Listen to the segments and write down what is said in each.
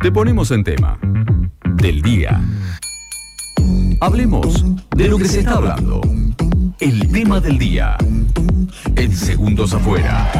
Te ponemos en tema. Del día. Hablemos de lo que se está hablando. El tema del día. En segundos afuera.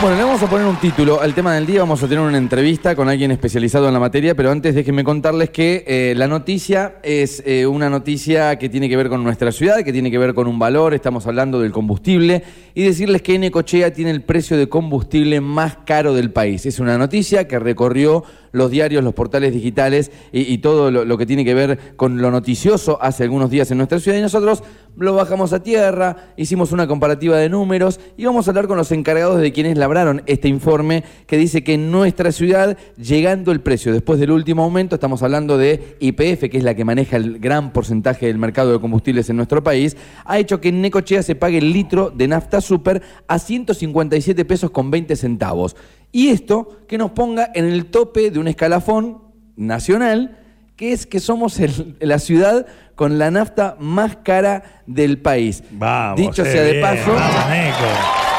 Bueno, le vamos a poner un título al tema del día. Vamos a tener una entrevista con alguien especializado en la materia, pero antes déjenme contarles que eh, la noticia es eh, una noticia que tiene que ver con nuestra ciudad, que tiene que ver con un valor. Estamos hablando del combustible y decirles que Necochea tiene el precio de combustible más caro del país. Es una noticia que recorrió los diarios, los portales digitales y, todo lo, que tiene que ver con lo noticioso hace algunos días en nuestra ciudad y nosotros lo bajamos a tierra, hicimos una comparativa de números y vamos a hablar con los encargados de quienes labraron este informe que dice que en nuestra ciudad, llegando el precio después del último aumento, estamos hablando de IPF, que es la que maneja el gran porcentaje del mercado de combustibles en nuestro país, ha hecho que en Necochea se pague el litro de nafta super a 157 pesos con 20 centavos. Y esto que nos ponga en el tope de un escalafón nacional, que es que somos la ciudad con la nafta más cara del país. Vamos, Dicho sea de paso,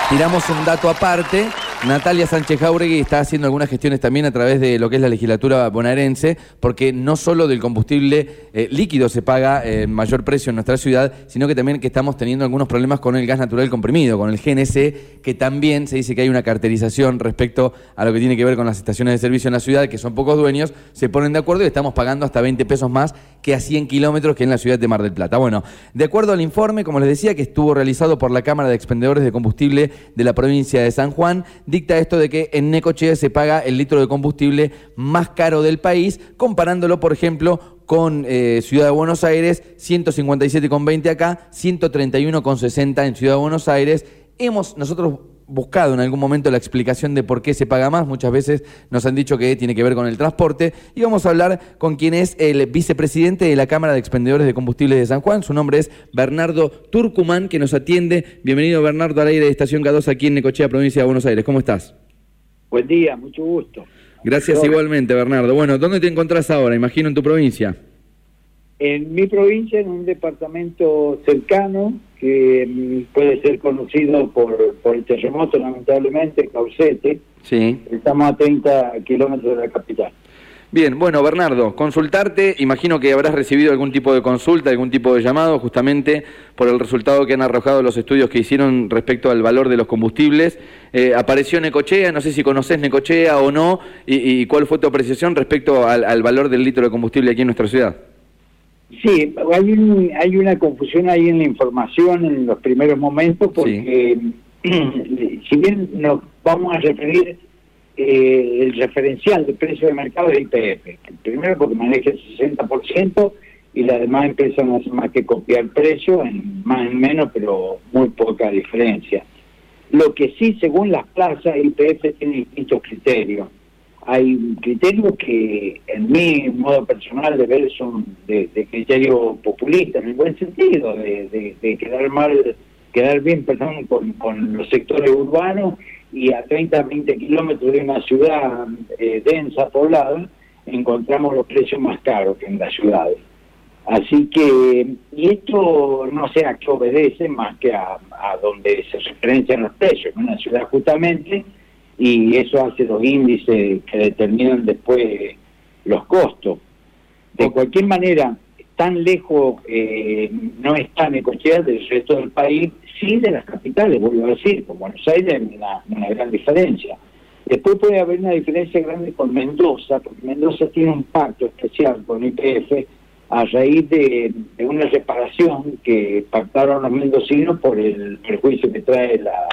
tiramos un dato aparte Natalia Sánchez Jauregui está haciendo algunas gestiones también a través de lo que es la legislatura bonaerense, porque no solo del combustible eh, líquido se paga eh, mayor precio en nuestra ciudad, sino que también que estamos teniendo algunos problemas con el gas natural comprimido, con el GNC, que también se dice que hay una carterización respecto a lo que tiene que ver con las estaciones de servicio en la ciudad, que son pocos dueños, se ponen de acuerdo y estamos pagando hasta 20 pesos más que a 100 kilómetros que en la ciudad de Mar del Plata. Bueno, de acuerdo al informe, como les decía, que estuvo realizado por la Cámara de Expendedores de Combustible de la provincia de San Juan, dicta esto de que en Necochea se paga el litro de combustible más caro del país, comparándolo, por ejemplo, con eh, Ciudad de Buenos Aires, 157,20 acá, 131,60 en Ciudad de Buenos Aires. Hemos nosotros buscado en algún momento la explicación de por qué se paga más. Muchas veces nos han dicho que tiene que ver con el transporte. Y vamos a hablar con quien es el vicepresidente de la Cámara de Expendedores de Combustibles de San Juan. Su nombre es Bernardo Turcumán, que nos atiende. Bienvenido, Bernardo, al aire de Estación K2 aquí en Necochea, provincia de Buenos Aires. ¿Cómo estás? Buen día, mucho gusto. Gracias igualmente, Bernardo. Bueno, ¿dónde te encontrás ahora? Imagino en tu provincia. En mi provincia, en un departamento cercano, que mm, puede ser conocido por, por el terremoto, lamentablemente, Caucete. Sí. Estamos a 30 kilómetros de la capital. Bien, bueno, Bernardo, consultarte, imagino que habrás recibido algún tipo de consulta, algún tipo de llamado, justamente por el resultado que han arrojado los estudios que hicieron respecto al valor de los combustibles. Eh, apareció Necochea, no sé si conoces Necochea o no, y, cuál fue tu apreciación respecto al, al valor del litro de combustible aquí en nuestra ciudad. Sí, hay, hay una confusión ahí en la información en los primeros momentos porque si bien nos vamos a referir eh, el referencial de precio de mercado es IPF, primero porque maneja el 60% y las demás empresas no hacen más que copiar precio, en más en menos, pero muy poca diferencia. Lo que sí, según las plazas, IPF tiene distintos criterios hay criterios que en mi modo personal de ver son de, criterio populista en el buen sentido de, quedar mal quedar bien perdón con, los sectores urbanos y a 30 20 kilómetros de una ciudad eh, densa poblada encontramos los precios más caros que en las ciudades así que y esto no sé a qué obedece más que a, a donde se referencian los precios en una ciudad justamente y eso hace los índices que determinan después los costos. De cualquier manera, tan lejos eh, no está Necochea del resto del país, sí de las capitales, vuelvo a decir, con Buenos Aires hay una, una, gran diferencia. Después puede haber una diferencia grande con Mendoza, porque Mendoza tiene un pacto especial con IPF a raíz de, de una reparación que pactaron los mendocinos por el perjuicio que trae la,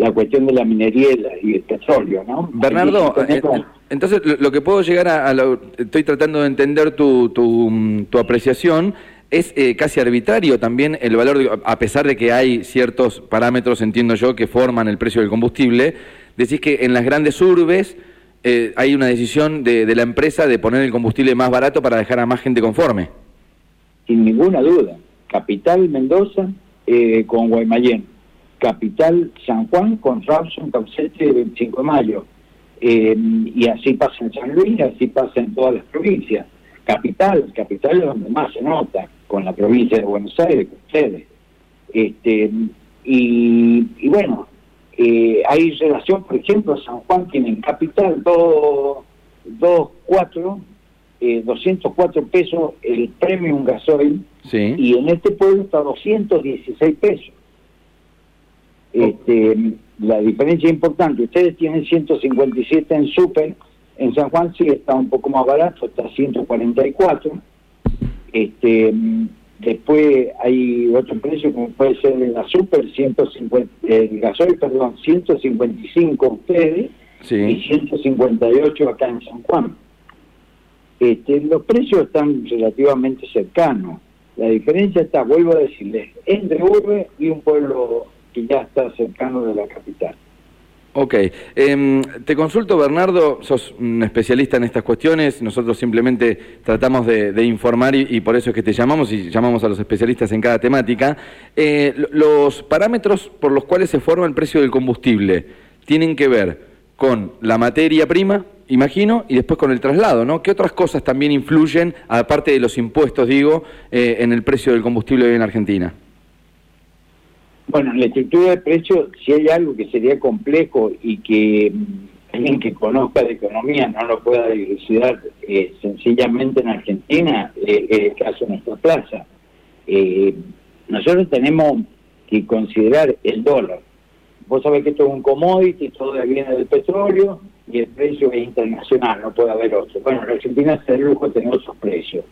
la cuestión de la minería y el petróleo, ¿no? Bernardo, eh, entonces lo que puedo llegar a, estoy tratando de entender tu, tu, apreciación, es eh, casi arbitrario también el valor, a pesar de que hay ciertos parámetros, entiendo yo, que forman el precio del combustible, decís que en las grandes urbes eh, hay una decisión de, de, la empresa de poner el combustible más barato para dejar a más gente conforme. Sin ninguna duda. Capital Mendoza con Guaymallén Capital San Juan con Rawson, Caucete, 25 de mayo. Eh, y así pasa en San Luis, así pasa en todas las provincias. Capital, capital es donde más se nota, con la provincia de Buenos Aires, con ustedes. Este, y, bueno, eh, hay relación, por ejemplo, San Juan tiene en capital dos, dos 204, 204 pesos el premium gasoil Sí. y en este pueblo está 216 pesos. Este, la diferencia es importante. Ustedes tienen 157 en super, en San Juan sí está un poco más barato, está 144. Este, después hay otro precio como puede ser la super, 150, el gasoil, perdón, 155 ustedes y Sí. 158 acá en San Juan. Este, los precios están relativamente cercanos. La diferencia está, vuelvo a decirles, entre urbe y un pueblo que ya está cercano de la capital. Ok. Em, te consulto, Bernardo, sos un especialista en estas cuestiones. Nosotros simplemente tratamos de, informar y, por eso es que te llamamos y llamamos a los especialistas en cada temática. Eh, lo- los parámetros por los cuales se forma el precio del combustible tienen que ver con la materia prima, imagino, y después con el traslado, ¿no? ¿Qué otras cosas también influyen, aparte de los impuestos, digo, eh, en el precio del combustible en Argentina? Bueno, en la estructura de precios, si hay algo que sería complejo y que mm, alguien que conozca de economía no lo pueda dilucidar eh, sencillamente en Argentina, eh, es el caso de nuestra plaza. Eh, nosotros tenemos que considerar el dólar. Vos sabés que esto es un commodity, todo viene del petróleo y el precio es internacional, no puede haber otro. Bueno, la Argentina se lujo tener otros precios.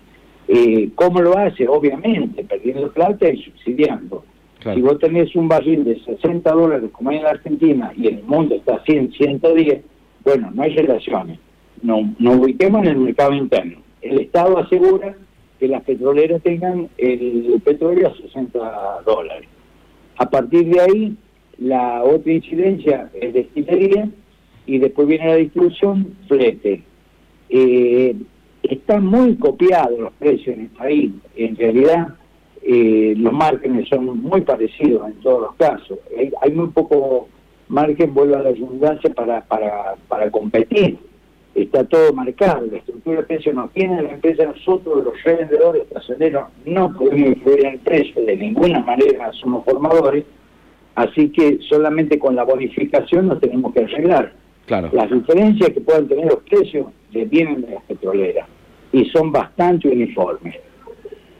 Eh, ¿Cómo lo hace? Obviamente, perdiendo plata y subsidiando. Si vos tenés un barril de 60 dólares como hay en la Argentina y en el mundo está a 100, 110, bueno, no hay relaciones. No, nos ubiquemos en el mercado interno. El Estado asegura que las petroleras tengan el petróleo a 60 dólares. A partir de ahí, la otra incidencia es destilería y después viene la distribución, flete. Eh, están muy copiados los precios en el país. En realidad, eh, los márgenes son muy parecidos en todos los casos. Hay, hay muy poco margen, vuelvo a la redundancia, para, para, para competir. Está todo marcado, la estructura de precios no tiene la empresa, nosotros los revendedores estacioneros no podemos influir en el precio, de ninguna manera somos formadores, así que solamente con la bonificación nos tenemos que arreglar. Claro. Las diferencias que puedan tener los precios vienen de las petroleras y son bastante uniformes.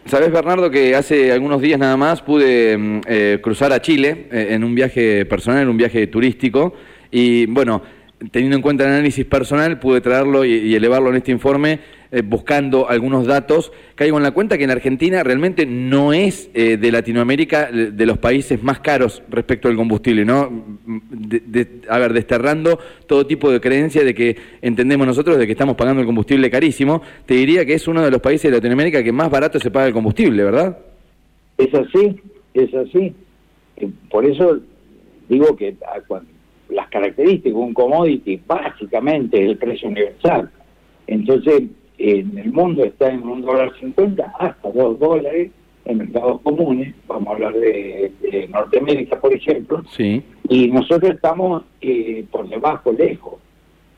Sabes, Bernardo, que hace algunos días nada más pude mm, eh, cruzar a Chile eh, en un viaje personal, en un viaje turístico, y bueno, teniendo en cuenta el análisis personal, pude traerlo y, y elevarlo en este informe, eh, buscando algunos datos. Caigo en la cuenta que en Argentina realmente no es eh, de Latinoamérica de de los países más caros respecto al combustible, ¿no? De- a ver, desterrando todo tipo de creencia de que entendemos nosotros de que estamos pagando el combustible carísimo, te diría que es uno de los países de Latinoamérica que más barato se paga el combustible, ¿verdad? Es así, es así. Eh, Por eso digo que ah, las características de un commodity básicamente es el precio universal. Entonces, en el mundo está en un dólar cincuenta hasta dos dólares en mercados comunes, vamos a hablar de, de Norteamérica, por ejemplo, Sí. y nosotros estamos eh, por debajo, lejos.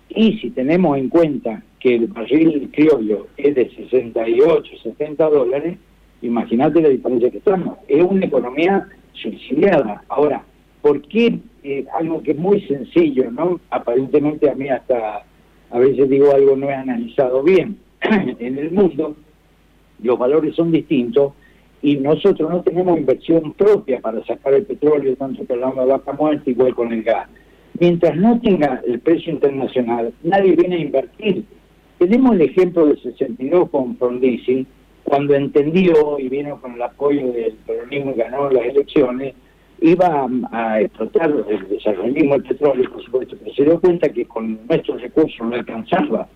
Y si tenemos en cuenta que el barril criollo es de 68, 70 dólares, imagínate la diferencia que estamos. Es una economía subsidiada. Ahora, ¿por qué eh, algo que es muy sencillo, ¿no? Aparentemente a mí hasta a veces digo algo no he analizado bien. en el mundo los valores son distintos y nosotros no tenemos inversión propia para sacar el petróleo, tanto que hablamos de vaca muerta, igual con el gas. Mientras no tenga el precio internacional, nadie viene a invertir. Tenemos el ejemplo del 62 con Frondizi, cuando entendió y vino con el apoyo del peronismo y ganó las elecciones, iba a, a explotar el desarrollismo del petróleo, por supuesto, pero se dio cuenta que con nuestros recursos no alcanzaba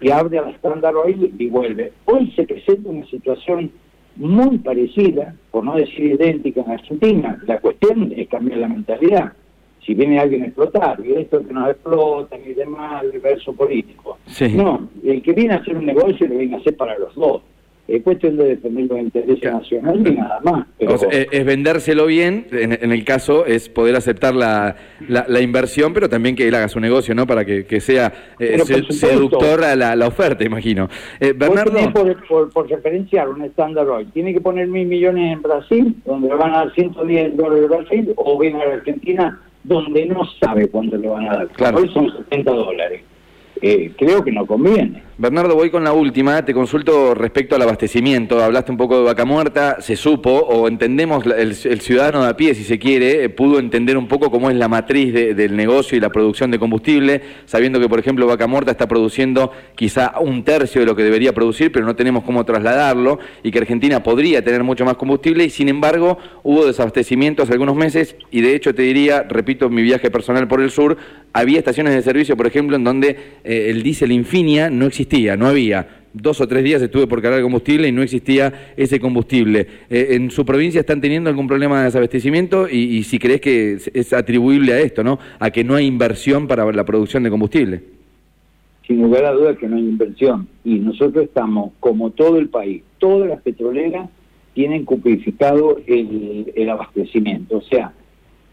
y abre al Standard Oil y vuelve. Hoy se presenta una situación muy parecida, por no decir idéntica en Argentina. La cuestión es cambiar la mentalidad. Si viene alguien a explotar, y esto que nos explotan y demás, el verso político. Sí. No, el que viene a hacer un negocio lo viene a hacer para los dos. Es cuestión de defender los intereses Claro. nacionales y nada más. Pero, O sea, es, es vendérselo bien, en, en el caso es poder aceptar la, la, la inversión, pero también que él haga su negocio, ¿no? Para que, que sea eh, se- seductor a la, la oferta, imagino. Eh, Bernardo, por, por, por referenciar un Standard Oil, tiene que poner mil millones en Brasil, donde le van a dar 110 dólares Brasil, o viene a la Argentina, donde no sabe cuánto le van a dar. Claro. Hoy son 70 dólares. Eh, creo que no conviene. Bernardo, voy con la última. Te consulto respecto al abastecimiento. Hablaste un poco de vaca muerta, se supo, o entendemos, el, ciudadano de a pie, si se quiere, eh, pudo entender un poco cómo es la matriz del negocio y la producción de combustible, sabiendo que, por ejemplo, vaca muerta está produciendo quizá un tercio de lo que debería producir, pero no tenemos cómo trasladarlo, y que Argentina podría tener mucho más combustible, y sin embargo hubo desabastecimiento hace algunos meses, y de hecho te diría, repito, mi viaje personal por el sur, había estaciones de servicio, por ejemplo, en donde eh, el diésel Infinia no existía, no había. Dos o tres días estuve por cargar combustible y no existía ese combustible. Eh, ¿En su provincia están teniendo algún problema de desabastecimiento? Y, si crees que es, atribuible a esto, ¿no? A que no hay inversión para la producción de combustible. Sin lugar a dudas que no hay inversión. Y nosotros estamos, como todo el país, todas las petroleras tienen cupificado el, el abastecimiento. O sea,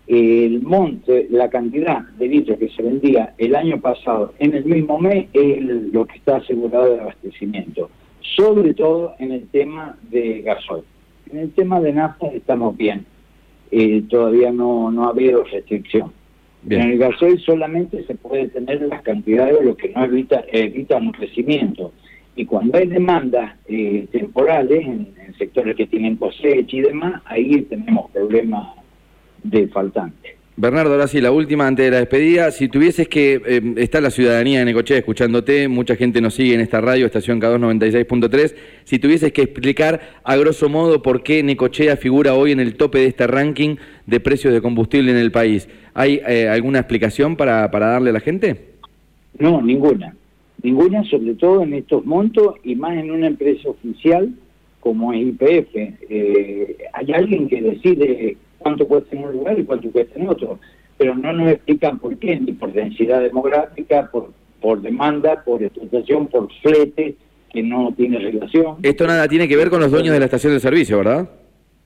el monte, la cantidad de litros que se vendía el año pasado en el mismo mes es lo que está asegurado de abastecimiento, sobre todo en el tema de gasoil. En el tema de nafta estamos bien, eh, todavía no, no ha habido restricción. En el gasoil solamente se puede tener las cantidades, lo que no evita, evita un crecimiento. Y cuando hay demandas eh, temporales en, en sectores que tienen cosecha y demás, ahí tenemos problemas de faltante. Bernardo, ahora sí, la última antes de la despedida. Si tuvieses que, eh, está la ciudadanía de Necochea escuchándote, mucha gente nos sigue en esta radio, estación K296.3. Si tuvieses que explicar a grosso modo por qué Necochea figura hoy en el tope de este ranking de precios de combustible en el país, ¿hay eh, alguna explicación para, para darle a la gente? No, ninguna. Ninguna, sobre todo en estos montos y más en una empresa oficial como es IPF. Eh, hay alguien que decide cuánto cuesta en un lugar y cuánto cuesta en otro, pero no nos explican por qué, ni por densidad demográfica, por, por demanda, por explotación, por flete, que no tiene relación. Esto nada tiene que ver con los dueños de la estación de servicio, ¿verdad?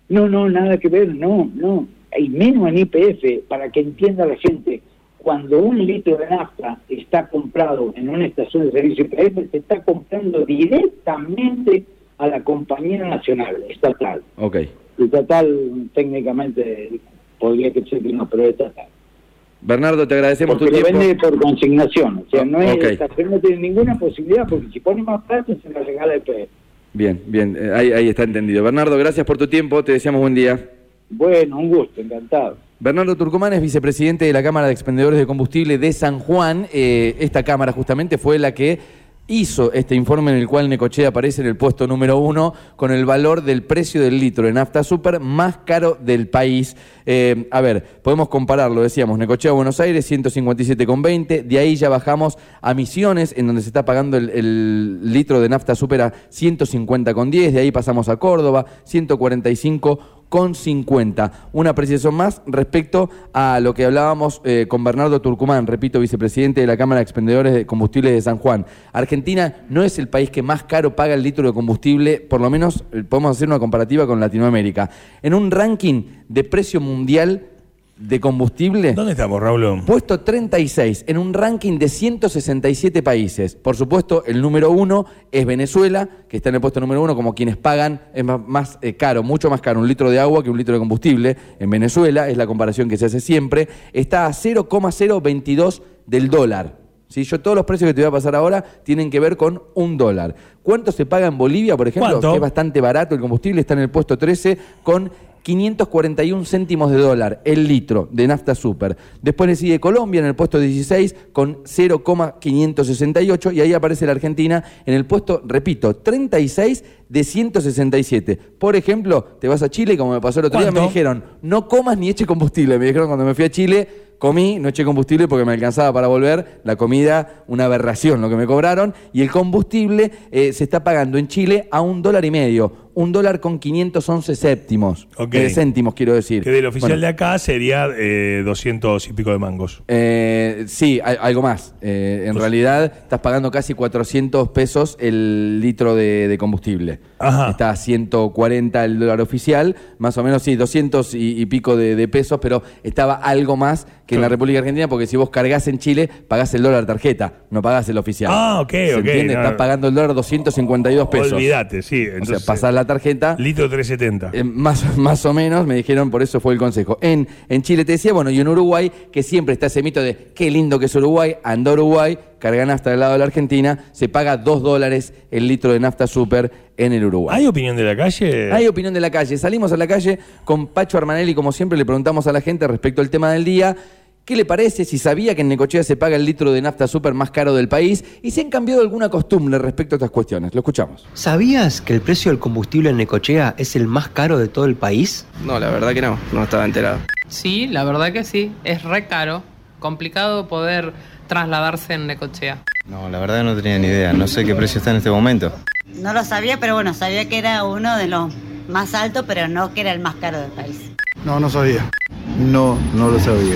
No, no, nada que ver, no, no. Y menos en IPF, para que entienda la gente, cuando un litro de nafta está comprado en una estación de servicio IPF, se está comprando directamente a la compañía nacional, estatal. Okay estatal técnicamente podría que ser que no, pero estatal. Bernardo, te agradecemos porque tu tiempo. vende por consignación, o sea, no, es, no tiene ninguna posibilidad, porque si pone más plata se la regala el PF. Bien, bien, eh, ahí, ahí está entendido. Bernardo, gracias por tu tiempo, te deseamos buen día. Bueno, un gusto, encantado. Bernardo Turcomán es vicepresidente de la Cámara de Expendedores de Combustible de San Juan. Eh, esta Cámara justamente fue la que hizo este informe en el cual Necochea aparece en el puesto número uno con el valor del precio del litro de nafta super más caro del país. Eh, a ver, podemos compararlo, decíamos, Necochea Buenos Aires 157,20, de ahí ya bajamos a Misiones, en donde se está pagando el, litro de nafta super a 150,10, de ahí pasamos a Córdoba 145 con 50. Una apreciación más respecto a lo que hablábamos eh, con Bernardo Turcumán, repito, vicepresidente de la Cámara de Expendedores de Combustibles de San Juan. Argentina no es el país que más caro paga el litro de combustible, por lo menos eh, podemos hacer una comparativa con Latinoamérica. En un ranking de precio mundial de combustible. ¿Dónde estamos, Raúl? Puesto 36 en un ranking de 167 países. Por supuesto, el número uno es Venezuela, que está en el puesto número uno como quienes pagan, es más, eh, caro, mucho más caro un litro de agua que un litro de combustible en Venezuela, es la comparación que se hace siempre. Está a 0,022 del dólar. Si Yo todos los precios que te voy a pasar ahora tienen que ver con un dólar. ¿Cuánto se paga en Bolivia, por ejemplo? Que es bastante barato el combustible, está en el puesto 13 con 541 céntimos de dólar el litro de nafta super. Después le sigue Colombia en el puesto 16 con 0,568 y ahí aparece la Argentina en el puesto, repito, 36 de 167. Por ejemplo, te vas a Chile, como me pasó el otro día, me dijeron, no comas ni eche combustible. Me dijeron cuando me fui a Chile, comí, no eché combustible porque me alcanzaba para volver, la comida, una aberración lo que me cobraron, y el combustible eh, se está pagando en Chile a un dólar y medio un dólar con 511 séptimos. Eh, céntimos, quiero decir. Que del oficial de acá sería eh, 200 y pico de mangos. Eh, sí, algo más. Eh, en realidad estás pagando casi 400 pesos el litro de, combustible. Está a 140 el dólar oficial, más o menos, sí, 200 y, pico de, pesos, pero estaba algo más que en la República Argentina, porque si vos cargas en Chile, pagás el dólar tarjeta, no pagás el oficial. Ah, ok, ok. Estás pagando el dólar 252 pesos. Olvídate, sí. Entonces, o sea, pasás la tarjeta. Litro 370. Eh, más, más o menos, me dijeron, por eso fue el consejo. En, en Chile te decía, bueno, y en Uruguay, que siempre está ese mito de qué lindo que es Uruguay, anda Uruguay, carga nafta del lado de la Argentina, se paga dos dólares el litro de nafta super en el Uruguay. ¿Hay opinión de la calle? Hay opinión de la calle. Salimos a la calle con Pacho Armanelli, como siempre, le preguntamos a la gente respecto al tema del día. ¿Qué le parece si sabía que en Necochea se paga el litro de nafta super más caro del país y si han cambiado alguna costumbre respecto a estas cuestiones? Lo escuchamos. ¿Sabías que el precio del combustible en Necochea es el más caro de todo el país? No, la verdad que no, no estaba enterado. Sí, la verdad que sí, es re caro, complicado poder trasladarse en Necochea. No, la verdad no tenía ni idea, no sé qué precio está en este momento. No lo sabía, pero bueno, sabía que era uno de los más altos, pero no que era el más caro del país. No, no sabía. No, no lo sabía.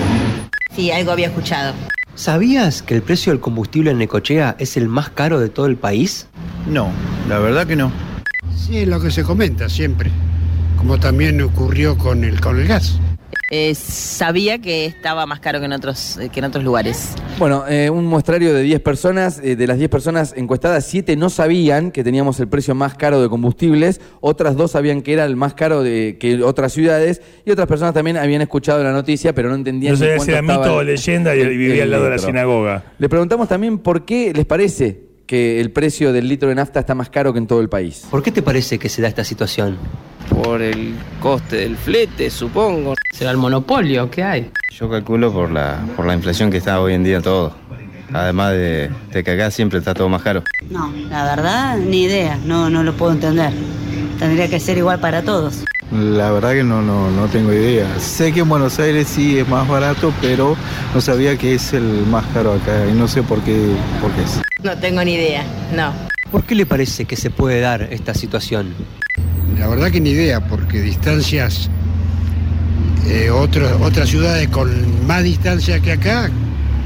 Sí, algo había escuchado. ¿Sabías que el precio del combustible en Necochea es el más caro de todo el país? No, la verdad que no. Sí, es lo que se comenta siempre, como también ocurrió con el, con el gas. Eh, sabía que estaba más caro que en otros, eh, que en otros lugares. Bueno, eh, un muestrario de 10 personas, eh, de las 10 personas encuestadas, 7 no sabían que teníamos el precio más caro de combustibles, otras dos sabían que era el más caro de que otras ciudades y otras personas también habían escuchado la noticia pero no entendían No sabía cuánto si era estaba mito o leyenda y vivía el al lado de la sinagoga. Le preguntamos también por qué les parece que el precio del litro de nafta está más caro que en todo el país. ¿Por qué te parece que se da esta situación? Por el coste del flete, supongo. ¿Será el monopolio que hay? Yo calculo por la, por la inflación que está hoy en día todo. Además de, de que acá siempre está todo más caro. No, la verdad, ni idea, no, no lo puedo entender. Tendría que ser igual para todos. La verdad que no, no, no tengo idea. Sé que en Buenos Aires sí es más barato, pero no sabía que es el más caro acá y no sé por qué, por qué es. No tengo ni idea, no. ¿Por qué le parece que se puede dar esta situación? La verdad que ni idea, porque distancias, eh, otros- otras ciudades con más distancia que acá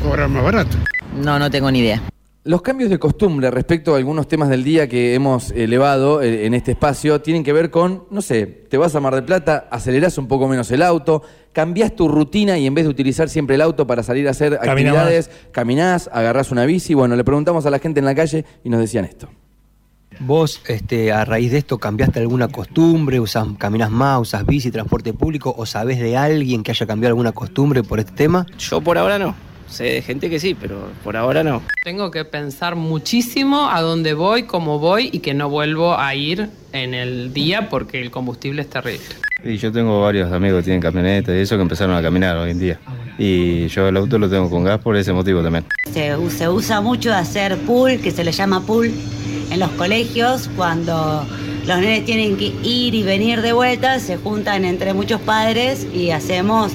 cobran más barato. No, no tengo ni idea. Los cambios de costumbre respecto a algunos temas del día que hemos elevado eh, en este espacio tienen que ver con, no sé, te vas a Mar del Plata, acelerás un poco menos el auto, cambiás tu rutina y en vez de utilizar siempre el auto para salir a hacer Camina actividades, caminás, agarrás una bici. Bueno, le preguntamos a la gente en la calle y nos decían esto. ¿Vos, este, a raíz de esto, cambiaste alguna costumbre? ¿Usás, caminás más, usás bici, transporte público? ¿O sabés de alguien que haya cambiado alguna costumbre por este tema? Yo por ahora no. Sé de gente que sí, pero por ahora no. Tengo que pensar muchísimo a dónde voy, cómo voy y que no vuelvo a ir en el día porque el combustible es terrible. Y yo tengo varios amigos que tienen camionetas y eso que empezaron a caminar hoy en día. Y yo el auto lo tengo con gas por ese motivo también. Se, se usa mucho hacer pool, que se le llama pool, en los colegios, cuando los nenes tienen que ir y venir de vuelta, se juntan entre muchos padres y hacemos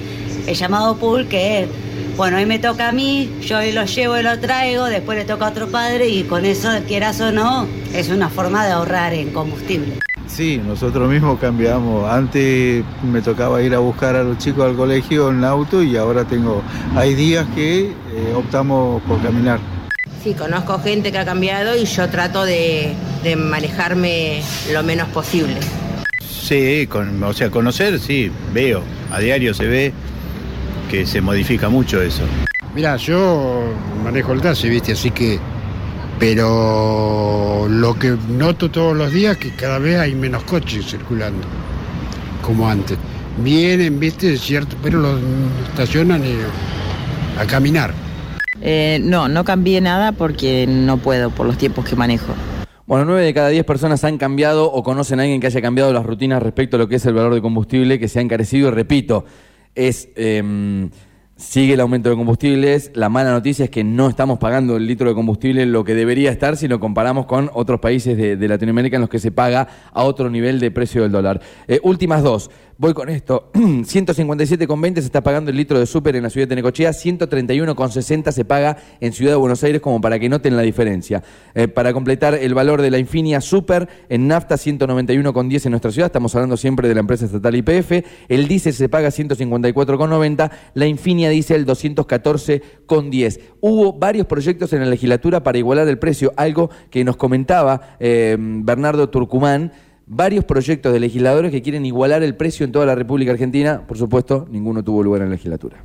el llamado pool, que es, bueno, hoy me toca a mí, yo hoy lo llevo y lo traigo, después le toca a otro padre y con eso, quieras o no, es una forma de ahorrar en combustible. Sí, nosotros mismos cambiamos. Antes me tocaba ir a buscar a los chicos al colegio en auto y ahora tengo, hay días que eh, optamos por caminar. Sí, conozco gente que ha cambiado y yo trato de, de manejarme lo menos posible. Sí, con- o sea, conocer, sí, veo. A diario se ve que se modifica mucho eso. Mira, yo manejo el taxi, ¿viste? Así que. Pero lo que noto todos los días es que cada vez hay menos coches circulando, como antes. Vienen, ¿viste? Es cierto, pero los estacionan eh, a caminar. Eh, no, no cambié nada porque no puedo por los tiempos que manejo. Bueno, nueve de cada diez personas han cambiado o conocen a alguien que haya cambiado las rutinas respecto a lo que es el valor de combustible, que se ha encarecido. Y repito, es em, sigue el aumento de combustibles. La mala noticia es que no estamos pagando el litro de combustible lo que debería estar si lo comparamos con otros países de, Latinoamérica en los que se paga a otro nivel de precio del dólar. Eh, últimas dos. Voy con esto. 157,20 se está pagando el litro de súper en la ciudad de Necochea, 131,60 se paga en Ciudad de Buenos Aires, como para que noten la diferencia. Eh, para completar el valor de la Infinia Super en nafta, 191,10 en nuestra ciudad, estamos hablando siempre de la empresa estatal IPF. El diésel se paga 154,90, la Infinia Diesel 214,10. Hubo varios proyectos en la legislatura para igualar el precio, algo que nos comentaba eh, Bernardo Turcumán varios proyectos de legisladores que quieren igualar el precio en toda la República Argentina. Por supuesto, ninguno tuvo lugar en la legislatura.